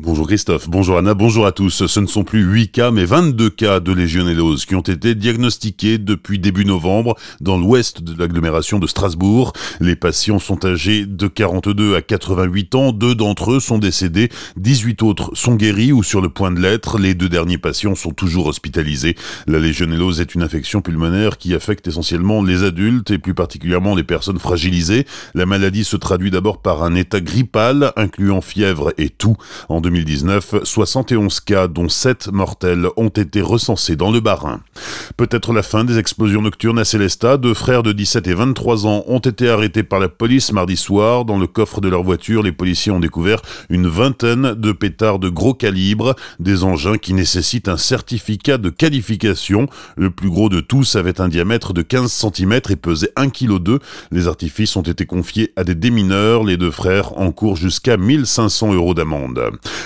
Bonjour Christophe, bonjour Anna, bonjour à tous. Ce ne sont plus 8 cas mais 22 cas de légionellose qui ont été diagnostiqués depuis début novembre dans l'ouest de l'agglomération de Strasbourg. Les patients sont âgés de 42 à 88 ans, deux d'entre eux sont décédés, 18 autres sont guéris ou sur le point de l'être. Les deux derniers patients sont toujours hospitalisés. La légionellose est une infection pulmonaire qui affecte essentiellement les adultes et plus particulièrement les personnes fragilisées. La maladie se traduit d'abord par un état grippal incluant fièvre et toux. En 2019, 71 cas, dont 7 mortels, ont été recensés dans le Bas-Rhin. Peut-être la fin des explosions nocturnes à Célestat. Deux frères de 17 et 23 ans ont été arrêtés par la police mardi soir. Dans le coffre de leur voiture, les policiers ont découvert une vingtaine de pétards de gros calibre, des engins qui nécessitent un certificat de qualification. Le plus gros de tous avait un diamètre de 15 cm et pesait 1,2 kg. Les artifices ont été confiés à des démineurs. Les deux frères encourent jusqu'à 1500 euros d'amende.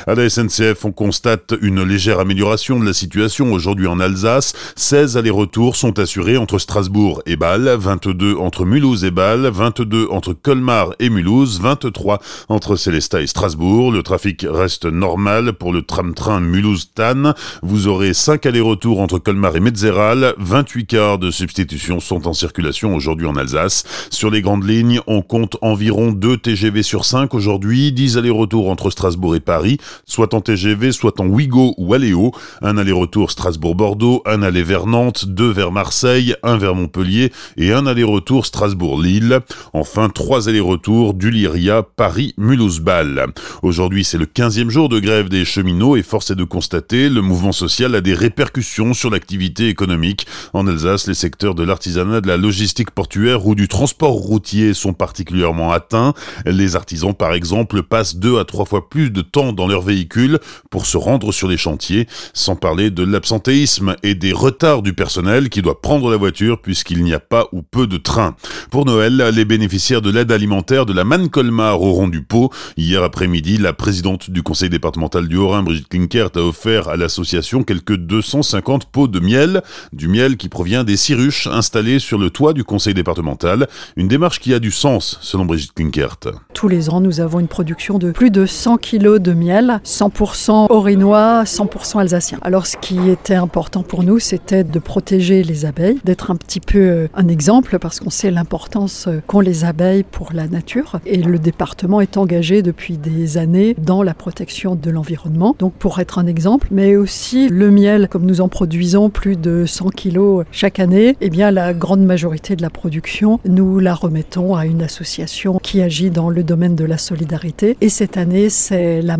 À la SNCF, on constate une légère amélioration de la situation aujourd'hui en Alsace. 16 allers-retours sont assurés entre Strasbourg et Bâle, 22 entre Mulhouse et Bâle, 22 entre Colmar et Mulhouse, 23 entre Célestat et Strasbourg. Le trafic reste normal pour le tram-train Mulhouse-Tannes. Vous aurez 5 allers-retours entre Colmar et Metzeral. 28 quarts de substitution sont en circulation aujourd'hui en Alsace. Sur les grandes lignes, on compte environ 2 TGV sur 5 aujourd'hui, 10 allers-retours entre Strasbourg et Paris, soit en TGV, soit en Ouigo ou Aléo, un aller-retour Strasbourg-Bordeaux, un aller vers Nantes, deux vers Marseille, un vers Montpellier et un aller-retour Strasbourg-Lille. Enfin, trois allers-retours du Lyria, Paris, Mulhouse-Bâle. Aujourd'hui, c'est le 15e jour de grève des cheminots et force est de constater, le mouvement social a des répercussions sur l'activité économique. En Alsace, les secteurs de l'artisanat, de la logistique portuaire ou du transport routier sont particulièrement atteints. Les artisans, par exemple, passent deux à trois fois plus de temps dans leur véhicule pour se rendre sur les chantiers, sans parler de l'absentéisme et des retards du personnel qui doit prendre la voiture puisqu'il n'y a pas ou peu de trains. Pour Noël, les bénéficiaires de l'aide alimentaire de la Manne-Colmar auront du pot. Hier après-midi, la présidente du conseil départemental du Haut-Rhin, Brigitte Klinkert, a offert à l'association quelques 250 pots de miel, du miel qui provient des ciruches installées sur le toit du conseil départemental. Une démarche qui a du sens, selon Brigitte Klinkert. Tous les ans, nous avons une production de plus de 100 kilos de miel, 100% orinois, 100% alsacien. Alors ce qui était important pour nous, c'était de protéger les abeilles, d'être un petit peu euh, un exemple parce qu'on sait l'importance euh, qu'ont les abeilles pour la nature. Et le département est engagé depuis des années dans la protection de l'environnement. Donc pour être un exemple, mais aussi le miel, comme nous en produisons plus de 100 kilos chaque année, eh bien la grande majorité de la production, nous la remettons à une association qui agit dans le domaine de la solidarité. Et cette année, c'est la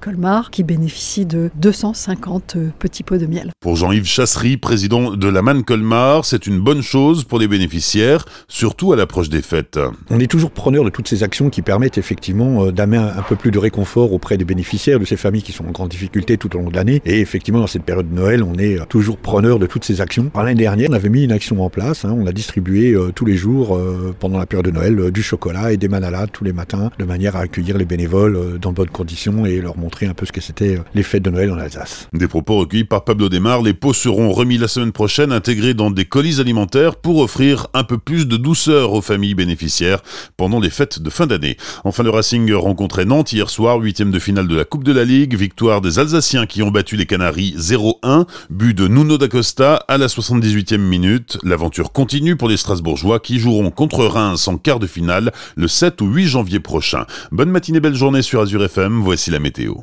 Colmar qui bénéficie de 250 petits pots de miel. Pour Jean-Yves Chassery, président de la manne Colmar, c'est une bonne chose pour les bénéficiaires, surtout à l'approche des fêtes. On est toujours preneur de toutes ces actions qui permettent effectivement euh, d'amener un peu plus de réconfort auprès des bénéficiaires, de ces familles qui sont en grande difficulté tout au long de l'année. Et effectivement, dans cette période de Noël, on est toujours preneur de toutes ces actions. L'année dernière, on avait mis une action en place. Hein. on a distribué euh, tous les jours, euh, pendant la période de Noël, du chocolat et des manalades tous les matins, de manière à accueillir les bénévoles dans de bonnes conditions et leur montrer un peu ce que c'était les fêtes de Noël en Alsace. Des propos recueillis par Pablo Desmar, les pots seront remis la semaine prochaine, intégrés dans des colis alimentaires pour offrir un peu plus de douceur aux familles bénéficiaires pendant les fêtes de fin d'année. Enfin, le Racing rencontrait Nantes hier soir, huitième de finale de la Coupe de la Ligue, victoire des Alsaciens qui ont battu les Canaries 0-1, but de Nuno d'Acosta à la 78e minute. L'aventure continue pour les Strasbourgeois qui joueront contre Reims en quart de finale le 7 ou 8 janvier prochain. Bonne matinée, belle journée sur Azure FM, voici la météo.